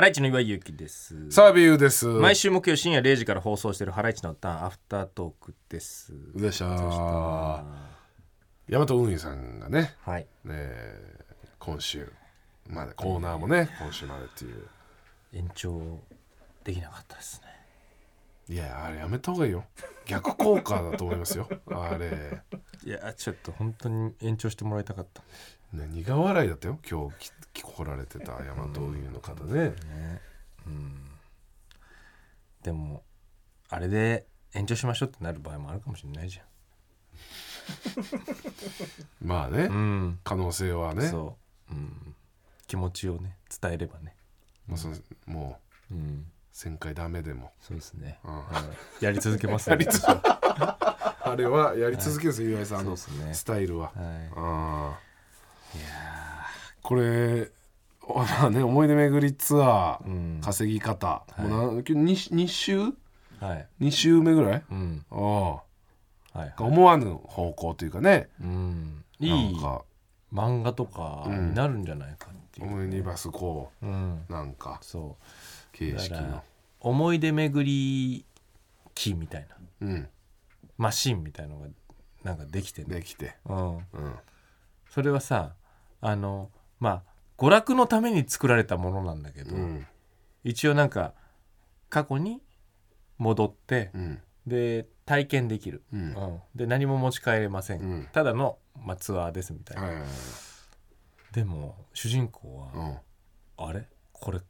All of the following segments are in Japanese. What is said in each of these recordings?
ハライチの岩井ゆきです。サービューです。毎週木曜深夜0時から放送しているハライチのターンアフタートークです。でした。大和運輸さんがね。はい。ね今週までコーナーもね今週までっていう。延長できなかったですね。いやあれやめた方がいいよ。逆効果だと思いますよ。あれ。いやちょっと本当に延長してもらいたかった。ね苦笑いだったよ今日き来られてた大和運輸の方ね。でもあれで延長しましょうってなる場合もあるかもしれないじ まあね、ゃんうん。可能性はね。そう、うん、気持ちをね伝えればね。もうそのもううん。1000回ダメでも。そうですね、うん。はい。やり続けます やり続あれはやり続けるんですよ、岩井さん。あのスタイルは、はい。ああいやこれまあ ね思い出巡りツアー、うん。稼ぎ方、い。もうな 2, 2週？ーはい。2週目ぐらい？うん。あはいはい。あ思わぬ方向というかね。うん。いないんか。漫画とかになるんじゃないかっていう、オムニバスこうん。うなんか。そう。形式の。思い出巡り機みたいな。うん。マシンみたいのがなんかできてね、できて。うん、うん。それはさあのまあ娯楽のために作られたものなんだけど、うん。一応なんか過去に戻ってうん。で体験できる、うん。うん。で何も持ち帰れません、うん。ただの、まあ、ツアーですみたいな、はいはいはい。でも主人公は、うん。あれ？これ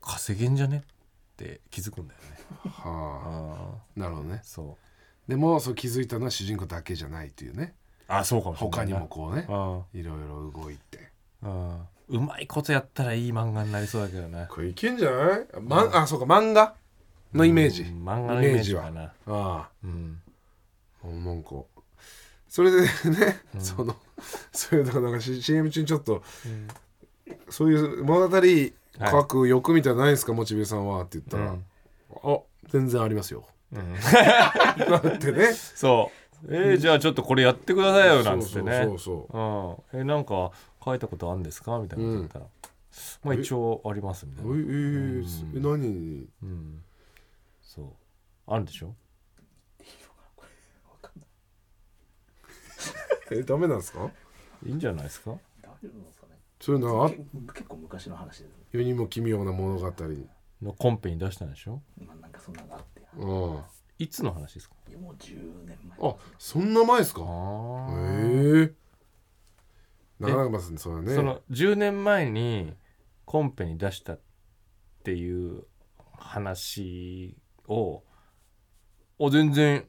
稼げんじゃね？って気づくんだよね。はあ。あなるほどね。あそでもそう気づいたのは主人公だけじゃないというね。うあそうかもしれない他になもこうねあいろいろ動いてあああうまいことやったらいい漫画になりそうだけどね。これいけんじゃない？まあそうか漫画？のイメージ。うん漫画のイメージかなああ。うん。なんかそれでね、その それだからなんか C- CM 中にちょっと、そういう物語書く欲みたいなのないですか、モチベさんは？って言ったら、うん。あ全然ありますよ。うん。だってね。そう。えー、じゃあちょっとこれやってくださいよなんつってね。そうそうそうう。ん。えなんか書いたことあるんですか？みたいなこと言ったら、まあ一応ありますみたいな。ええーえ何？うん。そう。あるでしょ？えダメなんですか？いいんじゃないですか？大丈夫なんですかね。そういうのは？結結構昔の話です世にも奇妙な物語。のコンペに出したんでしょ？まあなんかそんなのがあって。うんあ。いつの話ですか？いやもう10年前。そんな前ですか？へあえ。なかなかますねそれはねその10年前にコンペに出したっていう話をお全然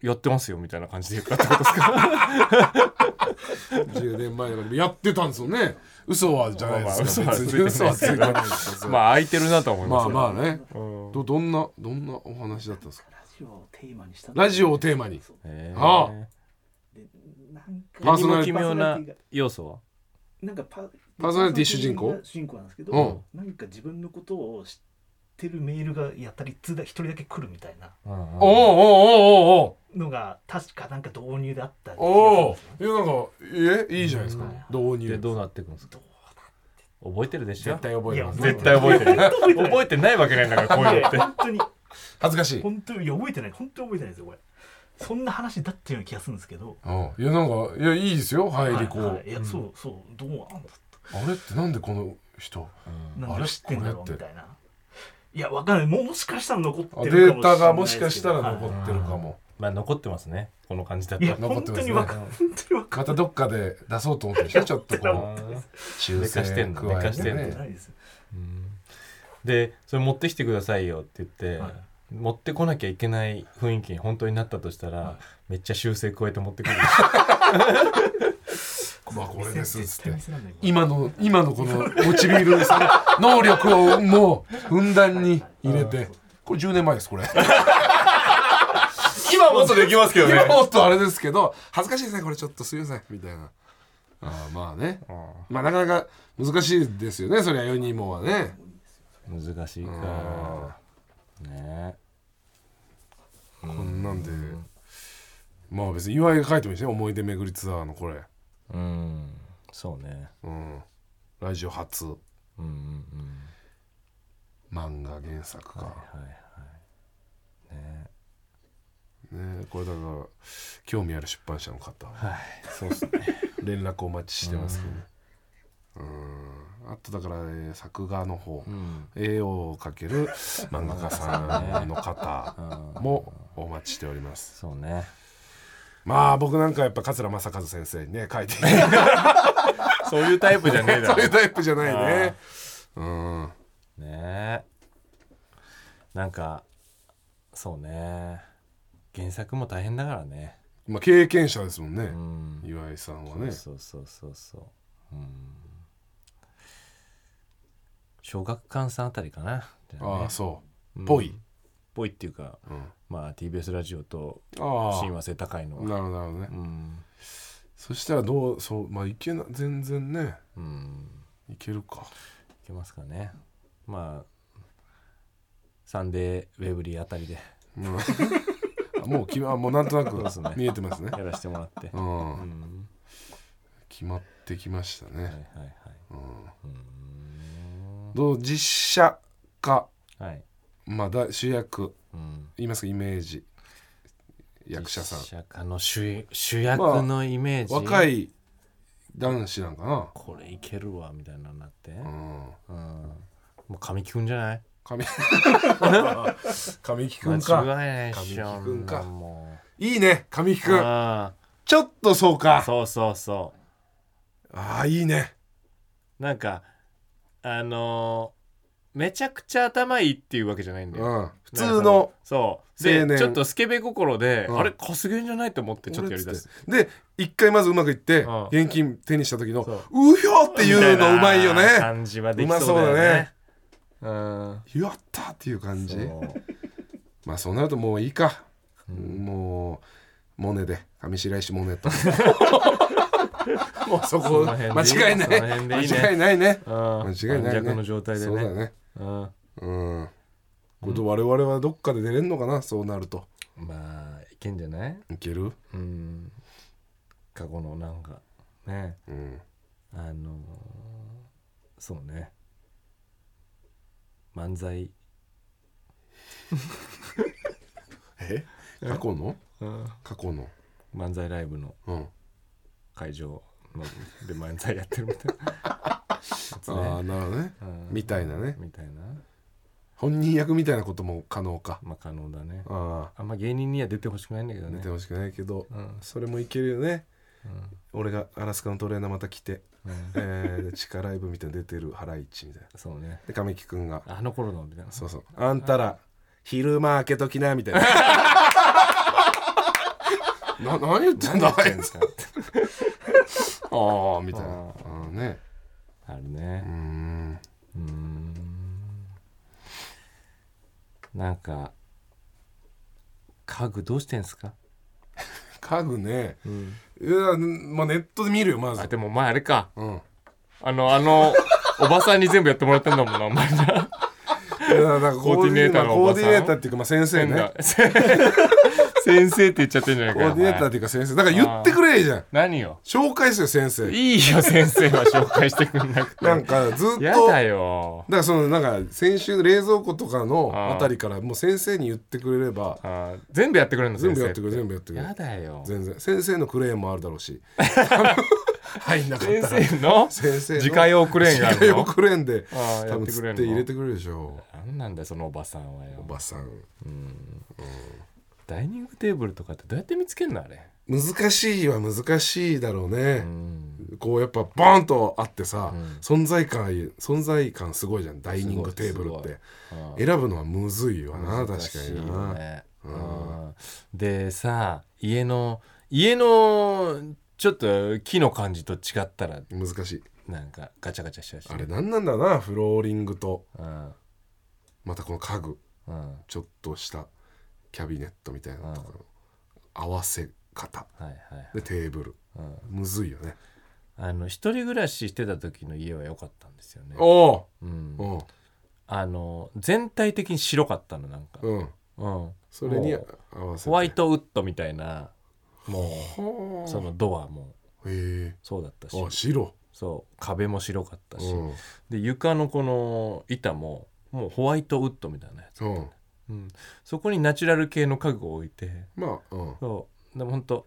やってますよみたいな感じで言ったってことですか？10年前だからやってたんですよね。嘘はじゃないですか。まあ嘘はついてないですよ。まあ空いてるなとは思いまますあよ。まあね。うん。どどんなどんなお話だったんですか？ラジオをテーマにしたラジオをテーマに。えでなんかパーソナリ何も奇妙な要素は？なんかパパーソナリティ主人公？が主人公なんですけど、うん。なんか自分のことを知ってるメールがやったり一通だ一人だけ来るみたいな。おおおおおのが確かなんか導入であったりおおお気がするんですよいやなんかえいいじゃないですか。うん。導入。でどうなっていくんですか？覚えてるでしょ？絶対覚えてます。絶対覚えてる覚えてない。覚えてないわけないんだからこういうのって。本当に。恥ずかしい。本当にいや覚えてない。本当に覚えてないですよこれそんな話だったような気がするんですけど。うん。いやなんかいやいいですよ。入りこはいはい。ういやそうそう。どうなんだあれってなんでこの人？なん。あれ？で知ってんだろう？みたいな。いやわかんない。もしかしたら残ってあるデータがかもしれないもしかしたら残はいってるかも。まあ残ってますね。この感じだと。いや残ってますね。本当にわかん本当にわかまたどっかで出そうと思ってるでしょ？ちょっとこあうー修寝かしてんの。寝かしてんのねんないですでそれ持ってきてくださいよって言って、はい持ってこなきゃいけない雰囲気に本当になったとしたら、はい。めっちゃ修正加えて持ってくる。まあこれですっつって今の今のこのモチビールさんの能力をもうふんだんに入れて。これ10年前ですこれ。今もっとできますけど 今もっとあれですけど恥ずかしいですねこれちょっとすいませんみたいな。あーまあね。まあなかなか難しいですよねそりゃ4人もはね。難しいか。ねこんなんで。まあ別に岩井が書いてもいいしね。思い出巡りツアーのこれ。うん。そうね。うん。ラジオ初。うんうん。漫画原作か、はいはいはい。ね。ねこれだから興味ある出版社の方。はい。そうっすね。連絡お待ちしてますけどね。うんあとだから、えー作画の方、うん。絵を描ける漫画家さんの方うん。もお待ちしております。そうね。まあ僕なんかやっぱ桂正和先生にね書いて そういうタイプじゃねえだそういうろタイプじゃないね。うん。ね。えなんかそうね。原作も大変だからね。まあ経験者ですもんね、うん。岩井さんはね。そうそうそうそう。うん小学館さんあたりかな。じああそう。うん。ぽい。ぽいっていうかうん。まあ TBS ラジオとああ。親和性高いのは。なるほどなるほどね。うん。そしたらどうそうまあいけな全然ね。うん。いけるか。いけますかね。まあサンデーウェブリーあたりで。うん。あもう決まもうなんとなくそうですね。見えてますね。やらせてもらって。ううんん。決まってきましたね、はいはいはい。うん。うんどう実写化。はい。まあだ主役。うん。言いますかイメージ。役者さん。実写化の主主役のイメージ、若い男子なんかな。これいけるわみたいななって、うん。うん、もう神木くんじゃない？神 神木くんか。間違いないっしょ神木くいいね神木うくん。あちょっとそうあか。そうそうそああいいね。うなんかあのーめちゃくちゃ頭いいっていうわけじゃないんだよ、うん。普通のそう。でちょっとスケベ心で、うん。あれかすげんじゃないと思ってちょっとやりだす。で一回まずうまくいってうん。現金手にした時のそう。うひょっていうのうまいよね。感じはできそうだよね。うん。やったっていう感じ。そう。まあそうなるともういいか。うん。もうモネで。上白石モネと もうそこ間違いない。間違いないね。うん。間違いないね。の状態でね。そうだね。うん。うん。これ我々はどっかで出れんのかなそうなると。まあいけんじゃない？いける？うん。過去のなんかね。うん。あのーそうね。漫才。え？過去の？うん。過去の。漫才ライブの。うん会場ので漫才やってるみたいな。やつねああなるほどね。うん。みたいなね。みたいな。本人役みたいなことも可能か。まあ可能だね。ああんま芸人には出てほしくないんだけど出てほしくないけどうん。それもいけるよね。う俺がアラスカのトレーナーまた来て、んうん。えー、で地下ライブみたいなの出てるハライチみたいな。そうね。で神木くんがあの頃のみたいな。そうそう。あんたら昼間開けときなみたいな な何言ってんだあいつああみたいな。あね。うあるね。ん。うーん。なんか家具どうしてんすか、家具ね。うん、いや、まあ、ネットで見るよまず。あでも前あれか。うん。あのあのおばさんに全部やってもらってんだもんなお前な。いやなんかコーディネーターのおばさん。コーディネーターっていうか、まあ、先生ね先生って言っちゃってんじゃないかよコーディネーターっていうか先生。だから言ってくれじゃん。何よ？紹介する先生。いいよ先生は紹介してくんなくて。なんかずっと。やだよ。だからそのなんか先週の冷蔵庫とかのあたりからもう先生に言ってくれれば。全部やってくれるの全部やってくれ先全部やってくれ生やだよ。全然先生のクレーンもあるだろうし。入んなかった先ら生の？先生の？自家用クレーンがあるの？自家用クレーンで多分釣って入れてくれるでしょなんなんだよそのおばさんはよ。おばさんダイニングテーブルとかってどうやって見つけんのあれ？難しいは難しいだろううね、ん。こうやっぱバーンとあってさ、うん。存在感存在感すごいじゃんダイニングテーブルって。あ選ぶのはむずいわな確かにな、ね。うん。うん。でさ家の家のちょっと木の感じと違ったら難しい。なんかガチャガチャしちゃうしあれ何なんだなフローリングと。うん。またこの家具。うん。ちょっとしたキャビネットみたいなのとかの合わせ方。はいはいでテーブル。うん。むずいよね。あの一人暮らししてた時の家は良かったんですよね。おおうん。う。んあの全体的に白かったのなんか。うん。うん。それにも合わせて。ホワイトウッドみたいな。もはあ。うそのドアも。へそうだったし。えあ白。そう。壁も白かったし、うん。で床のこの板ももうホワイトウッドみたいなやつ、うんうん、そこにナチュラル系の家具を置いて。まあうん。そう。でも本当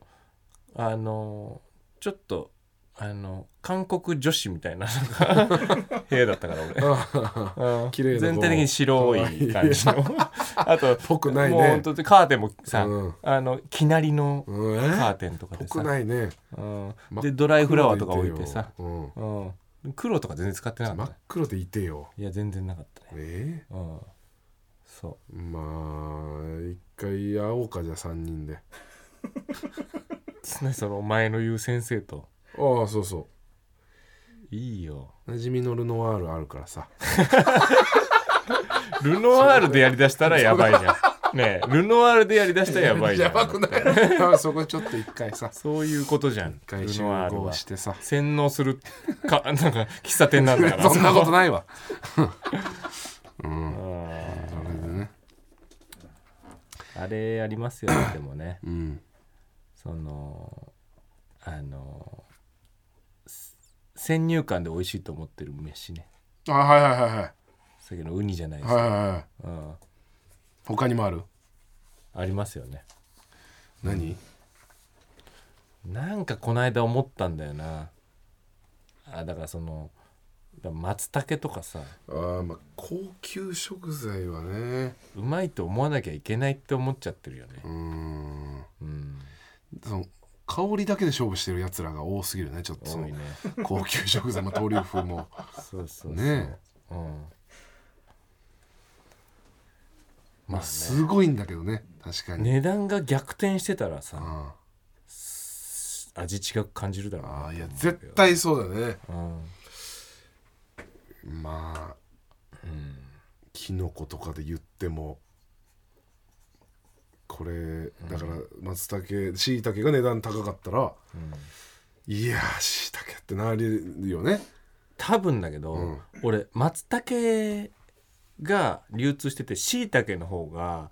あのちょっとあの韓国女子みたいななんか部屋だったからあ俺、うん。綺麗な全体的に白い感じの。あとぽくないね。もうカーテンもさ、うん。あのきなりのうん。カーえテンとかでさ。ぽくないね。うん、でドライフラワーとか置いてさ、うんうん、黒とか全然使ってなか真った。ねっ黒でいてよ。いや全然なかったね。え？うんそえまあ一回会おうかじゃあ3人で。うねそのお前の言う先生と。ああそうそいいよ。う馴染みのルノワールあるからさ。ルノワールでやりだしたらやばいじゃん。ねえルノワールでやりだしたらやばいじゃん。やばくない。あそこちょっと一回さ。そういうことじゃん。一回ル集合ノワールは。してさ洗脳するかなんか喫茶店なんだから。そんなことないわ。うん。それでねあれありますよねでもね。うん。そのあのす先入観で美味しいと思ってる飯ね。あはいはいはいはい。さっきのウニじゃないですか、はいはいはいうん、他にもある？ありますよね。何？なんかこの間思ったんだよな。あだからそのだ松茸とかさ。あーまあ高級食材はね。うまいと思わなきゃいけないって思っちゃってるよね。うーん。うん。その香りだけで勝負してるやつらが多すぎるねちょっとそいね。高級食材もトリュフも。そうそうそう。ねうん。まあすごいんだけどね確かに、値段が逆転してたらさあ味違く感じるだろうなあいや絶対そうだね。うんまあうん。キノコとかで言ってもこれだから松茸しいたけが値段高かったらうん。いやーしいたけってなるよね。多分だけど、うん。俺松茸が流通しててしいたけの方が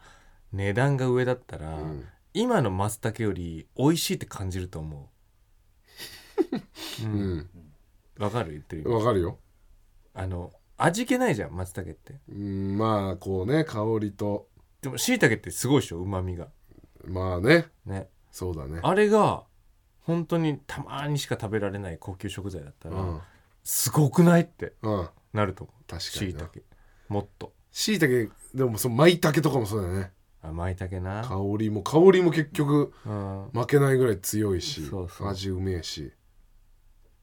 値段が上だったら、うん。今の松茸より美味しいって感じると思う。う うん。んわかる？言ってるわかるよあの味気ないじゃん松茸って。うんまあこうね香りと。でもしいたけってすごいでしょうまみが。まあね。ね。そうだね。あれが本当にたまにしか食べられない高級食材だったら、うん。すごくないってうん。なると思う。確かしいたけもっと。しいたけでもその舞茸とかもそうだよね。あまいたけな。香りも香りも結局うん。負けないぐらい強いしそうそう。味うめえし、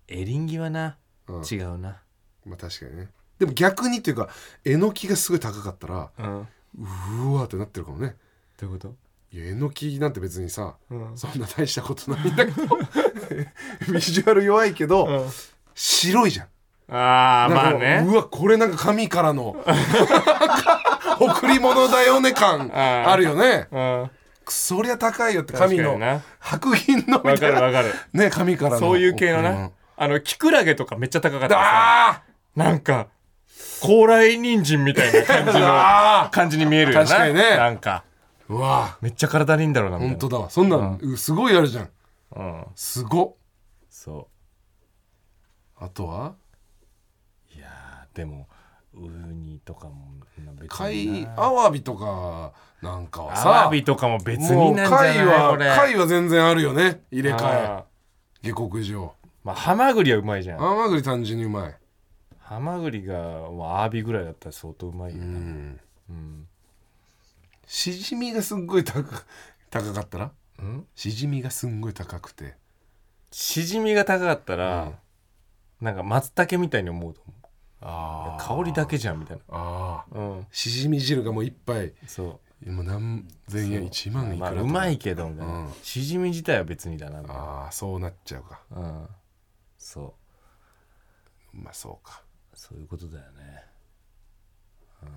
エリンギはな。うん、違うなまあ確かにね。でも逆にっていうかえのきがすごい高かったらうんうわーってなってるかもね。どういうこいやえのきなんて別にさとうん。そんな大したことないんだけど ビジュアル弱いけど、白いじゃん。ああまあなんかね。うわこれなんか神からの 贈り物だよね感あーあるよね。うん。そりゃ高いよって確神のかにな。白銀のみわかたいな。るわかる。ね神からの。そういう系の贈りなあのキクラゲとかめっちゃ高かった物さあなんか高麗人参みたいな感じ ーのあ感じに見えるよな。確かにね。なんか。ーうわめっちゃ体にいいんだろうなみたいな。本当だ。わそんなすごいあるじゃん。うん。すごっ。そあとは？ういやーでもウニとかもまあ別貝にな。アワビとかなんかはアさワビとかも別になんじゃないもう貝はこれ。貝は全然あるよね。入れ替え。あー。下克上。まあハマグリはうまいじゃん。ハマグリ単純にうまいハマグリがまあアワビぐらいだったら相当うまいような、ん。うん。しじみがすっごい高高かったら？うん？しじみがすんごい高くて。しじみが高かったら、うん。なんか松茸みたいに思うと思う。あ香りだけじゃんみたいああなうん。しじみ汁がもう一杯。そもう何千円1万いくまあらとか。うまいけどみたいな、うん。しじみ自体は別にだなみたいな。ああそうなっちゃうか。うん。そう。まあそうかそういうことだよね。うん。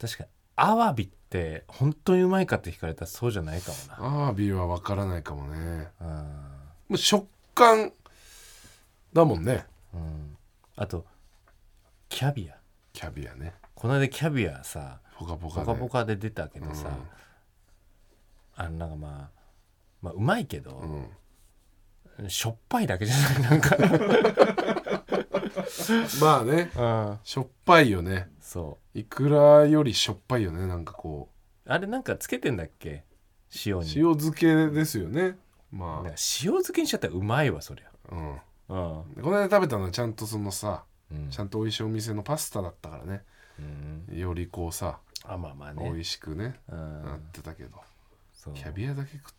確かにアワビって本当にうまいかって聞かれたらそうじゃないかもな。アワビは分からないかもね。うん。もう食感だもんね。うん。あとキャビア。キャビアね。この間キャビアさポカポカで。ポカポカで出たけどさ、あのなんかまあまあうまいけど、うんしょっぱいだけじゃないなんか。まあね。うん。しょっぱいよね。そう。いくらよりしょっぱいよねなんかこあれなんかつけてんだっけ？塩に。う塩漬けですよね。まなんか塩漬けにしちゃったらうまいわそりゃ。あうん。うん。この間食べたのはちゃんとそのさうん。ちゃんと美味しいお店のパスタだったからね。うん。よりこうさあまあまあね。美味しくねうなってたけど。そう。キャビアだけ食った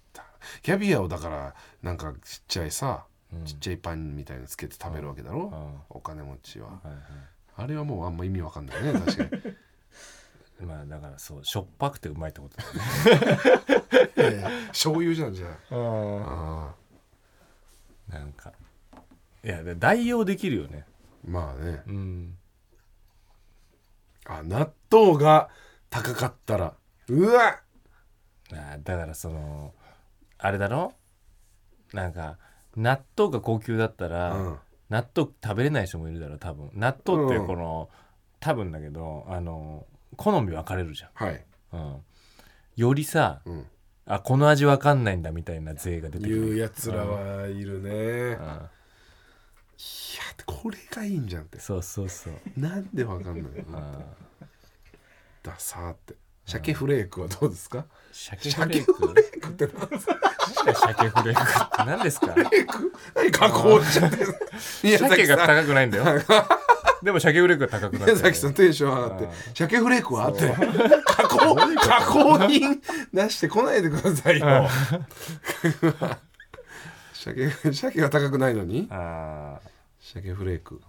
キャビアをだからなんかちっちゃいさうん。ちっちゃいパンみたいにつけて食べるわけだろ？うん。お金持ちは。はいはいあれはもうあんま意味わかんないね確かに。まあだからそうしょっぱくてうまいってことだよね 醤油じゃんじゃあ。うん。あなんか。いやで代用できるよね。ーまあね。うん。あ納豆が高かったら。うわあだからそのあれだろ？なんか納豆が高級だったら、うん。納豆食べれない人もいるだろう多分。納豆ってうん。この、多分だけどあの好み分かれるじはい。ゃん、うん、よりさうん。あこの味分かんないんだみたいな税が出てくる。言うやつらはいるね。いやうんこれがいいんじゃんって。そうそうそう、なんでわかんないの？うん、ださーって鮭フレークはどうですか？鮭フレーク？フレークって何ですか？鮭フレークって何ですか？フレーク？何加工しちゃってる宮鮭が高くないんだよ。でも鮭フレークが高くなってる宮崎さんテンション上がってうん。鮭フレークはあって加工加工品出してこないでくださいよ。鮭鮭が高くないのに？あ鮭フレーク。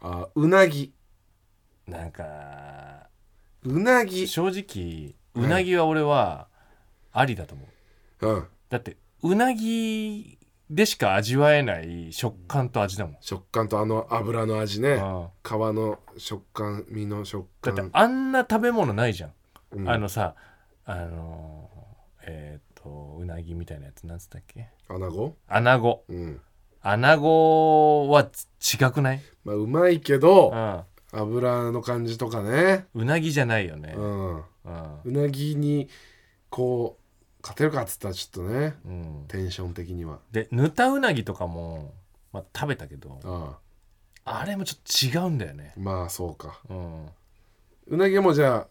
あうなぎ。ーなんかうなぎ。正直うなぎは俺はありだと思う、うん。だってうなぎでしか味わえない食感と味だもん、食感とあの油の味ね。うん。皮の食感身の食だって感あんな食べ物ないじゃん、うん。あのさあのーえっ、とうなぎみたいなやつなんつったっけ？穴子？穴子。うん。穴子はち違くない、まあうまいけうどん、油の感じとかね。うなぎじゃないよね。うん。うなぎにこう勝てるかっつったらちょっとねうん、テンション的には。でぬたうなぎとかも、まあ、食べたけどああ。れもちょっと違うんだよね。あまあそうか。うん。うなぎもじゃあ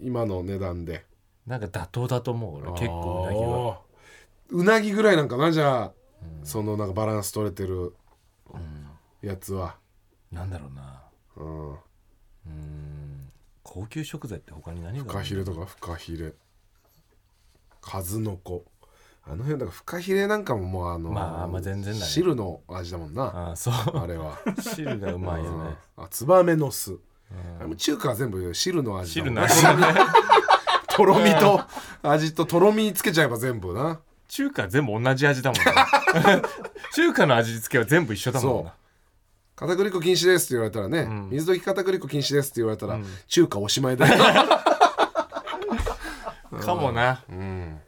今の値段で。なんか妥当だと思う俺。結構うなぎは、うなぎぐらいなんかなじゃあうん。そのなんかバランス取れてるうん。やつは。なんだろうなうん。うん。高級食材って他に何があるフカヒレとかフカヒレ。数の子。あの辺だからフカヒレなんかももうあのまあまあ全然だね。汁の味だもんな。ああそう。あれは。汁がうまいよね、うん。あツバメの巣。うん。あれも中華は全部汁の味だもんな。汁の味だね。とろみと味ととろみつけちゃえば全部な。中華全部同じ味だもんね 中華の味付けは全部一緒だもんな片栗粉禁止ですって言われたらね、ん。水溶き片栗粉禁止ですって言われたら、うん。中華おしまいだよ、かもな。うん、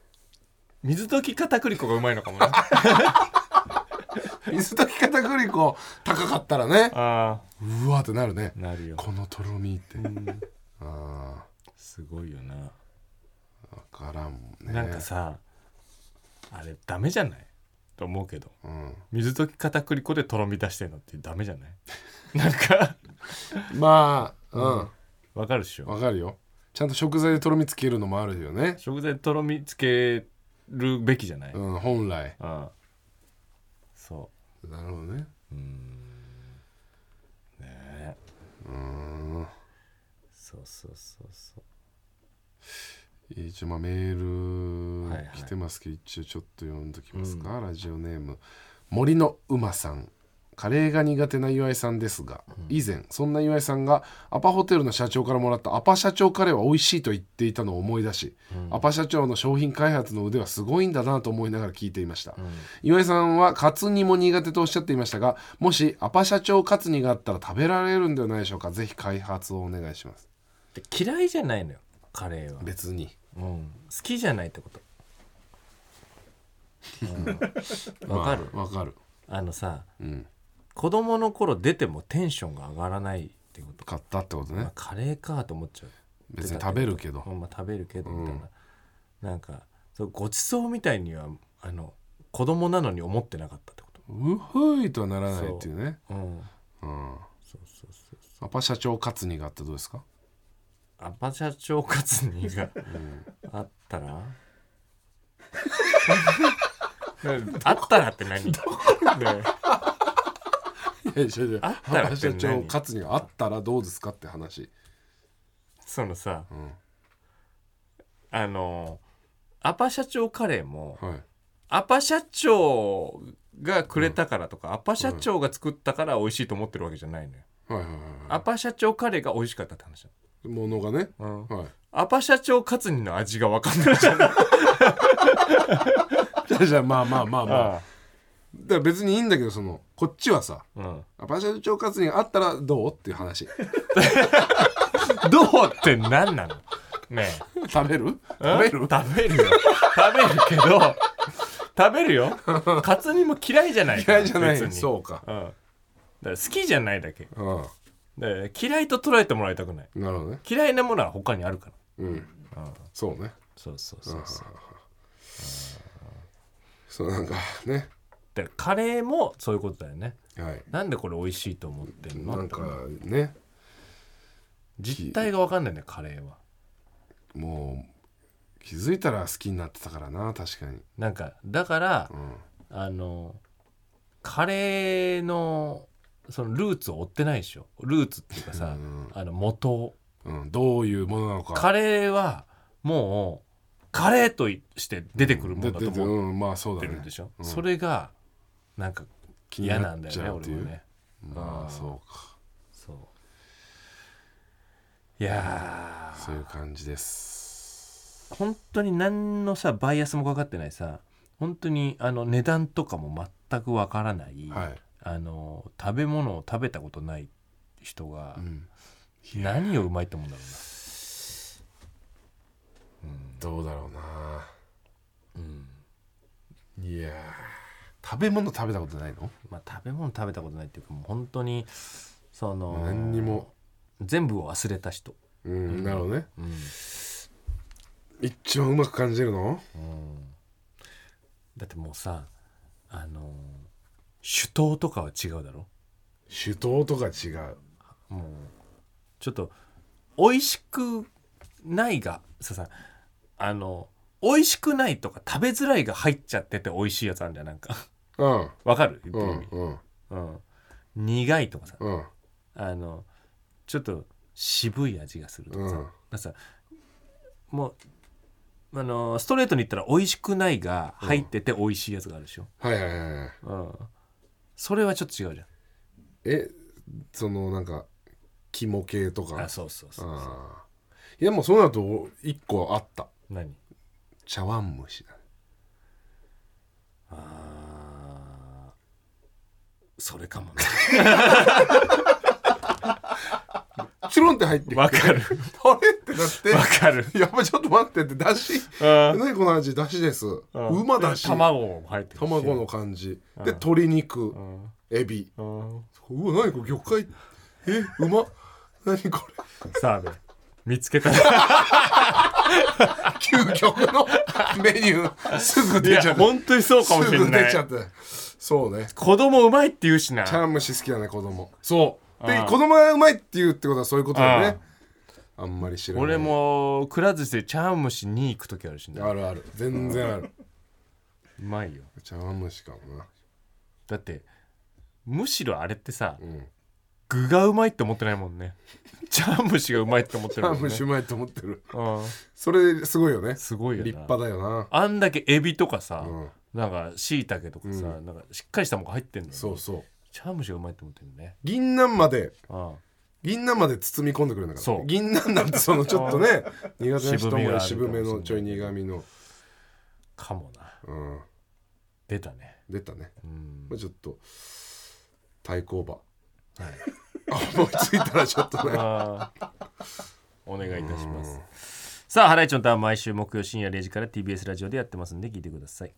水溶き片栗粉がうまいのかもな。水溶き片栗粉高かったらねあうわってなるね。あなるよ。このとろみって、あすごいよな、ー分からんもんね。なんかさあれダメじゃない？と思うけど。うん、水溶き片栗粉でとろみ出してんのってダメじゃない？なんか。まあうん。わかるっしょ。わかるよ。ちゃんと食材でとろみつけるのもあるよね。食材でとろみつけるべきじゃない、うん本来。うん。そなるほどね。うん。ねえ。うん。そうそうそうそう一応まあメール来てますけど、一応ちょっと読んどきますか、ラジオネーム森の馬さん。カレーが苦手な岩井さんですが、以前そんな岩井さんがアパホテルの社長からもらったアパ社長カレーは美味しいと言っていたのを思い出し、アパ社長の商品開発の腕はすごいんだなと思いながら聞いていました、岩井さんはカツ煮も苦手とおっしゃっていましたがもしアパ社長カツ煮があったら食べられるんではないでしょうか。ぜひ開発をお願いします。で嫌いじゃないのよカレーは、別に。うん、好きじゃないってこと。うん。わ、かる、まあわかる。あのさうん。子供の頃出てもテンションが上がらないってこと。買ったってことね。まあ、カレーかと思っちゃう。別に食べるけど。うんまあ、食べるけどみたいな、なんかそうごちそうみたいにはあの子供なのに思ってなかったってこと。うふいとはならないっていうね。う。ん。うん。そうそうそうアパ社長カツニがあったらどうですか？アパ社長カツニがあったら？あったらって何？ねいやいやいやあったらアパって何社長カツニがあったらどうですかって話。そのさうん。あのアパ社長カレーもはい。アパ社長がくれたからとか、アパ社長が作ったから美味しいと思ってるわけじゃないのよ、はいはいはいアパ社長カレーが美味しかったって話ものがね。うん、はい。アパ社長カツニの味が分かんないじゃん。じゃあじゃあまあまあまあ。まあだあから別にいいんだけどそのこっちはさあうん。アパ社長カツニがあったらどうっていう話。どうって何なの？ね食べる？え食べる？食べるよ。食べるけど食べるよ。カツ煮も嫌いじゃないから嫌いじゃない。別に。そうか。うん、だから好きじゃないだけ。うんだから嫌いと捉えてもらいたくない。なるほどね。嫌いなものは他にあるから。うん。そうね。そうそうそうそう。そうなんかね。でカレーもそういうことだよね。はい。なんでこれ美味しいと思ってんの？なんかね。実態が分かんないんだよカレーは。もう気づいたら好きになってたからな確かに。なんかだからうん。あのカレーのそのルーツを追ってないでしょ。ルーツっていうかさ、うん。あの元を。うん、どういうものなのか。カレーはもうカレーとして出てくるものだと思っうん。まあそうだね。てるんでしょ、うん。それがなんか嫌なんだよね。俺はねまあうん。そうか。そう。いやそういう感じです。ー本当に何のさバイアスもかかってないさ。本当にあの値段とかも全くわからない、はい、あの食べ物を食べたことない人がうん、何をうまいと思うんだろどうだろうな。うな、うん、いやー食べ物食べたことないの？まあ食べ物食べたことないっていうかもう本当にその何にも。全部を忘れた人、うん、なるほどね。うん。一番うまく感じるの？だってもうさあの酒盗とかは違うだろ？酒盗とか違う。もうちょっと美味しくないがささあの美味しくないとか食べづらいが入っちゃってて美味しいやつあるんじゃんなんか。うん。わかる？言ってうる意味、んうん。うん。苦いとかさ。うん。あのちょっと渋い味がするとかさ、うん。だからさもうあのストレートに言ったら美味しくないが入ってて美味しいやつがあるでしょ、はいはいはいはい。うんそれはちょっと違うじゃん。えそのなんか肝系とか。あそうそうそうあー。いやもうそうなると一個あった。何？茶碗蒸しだね。あー。それかもね。チュロンって入ってきてわかる。あれ？ってなってわかる。やっぱちょっと待ってってだし。うん。何この味？だしです。う馬だし。卵も入ってるし。卵の感じ。うん。で鶏肉。うん。エビ。うわ何これ魚介。えうま何こさあね見つけた。れ 究極のメニュー。すぐい出ちゃった。や本当にそうかもしれすぐない出ちゃった。そうね。子供うまいって言うしな。茶碗蒸し好きだね子供。そう。で子供がうまいって言うってことはそういうことだよねあんまり知らない。俺もくら寿司で茶碗蒸しに行く時あるしね。あるある。全然ある。うまいよ。茶碗蒸しかもな。だってむしろあれってさうん。具がうまいって思ってないもんね。茶碗蒸しがうまいって思って茶るもんね。碗蒸しうまいと思ってる。うん。それすごいよね。すごいよな。立派だよな。あんだけエビとかさ、うん。なんかしいたけとかさ、うん。なんかしっかりしたものが入ってんのよそうそう。茶碗蒸しがうまいって思ってるね。銀杏まであ銀杏まで包み込んでくれるんだから。そう。銀杏なんてそのちょっとね 苦手な人も渋めのちょい苦みの。あかもな。うん。出たね。出たね。うん。まあちょっと対抗馬。はい。思いついたらちょっとね。お願いいたします。さあハライチのターン毎週木曜深夜0時から TBS ラジオでやってますんで聞いてください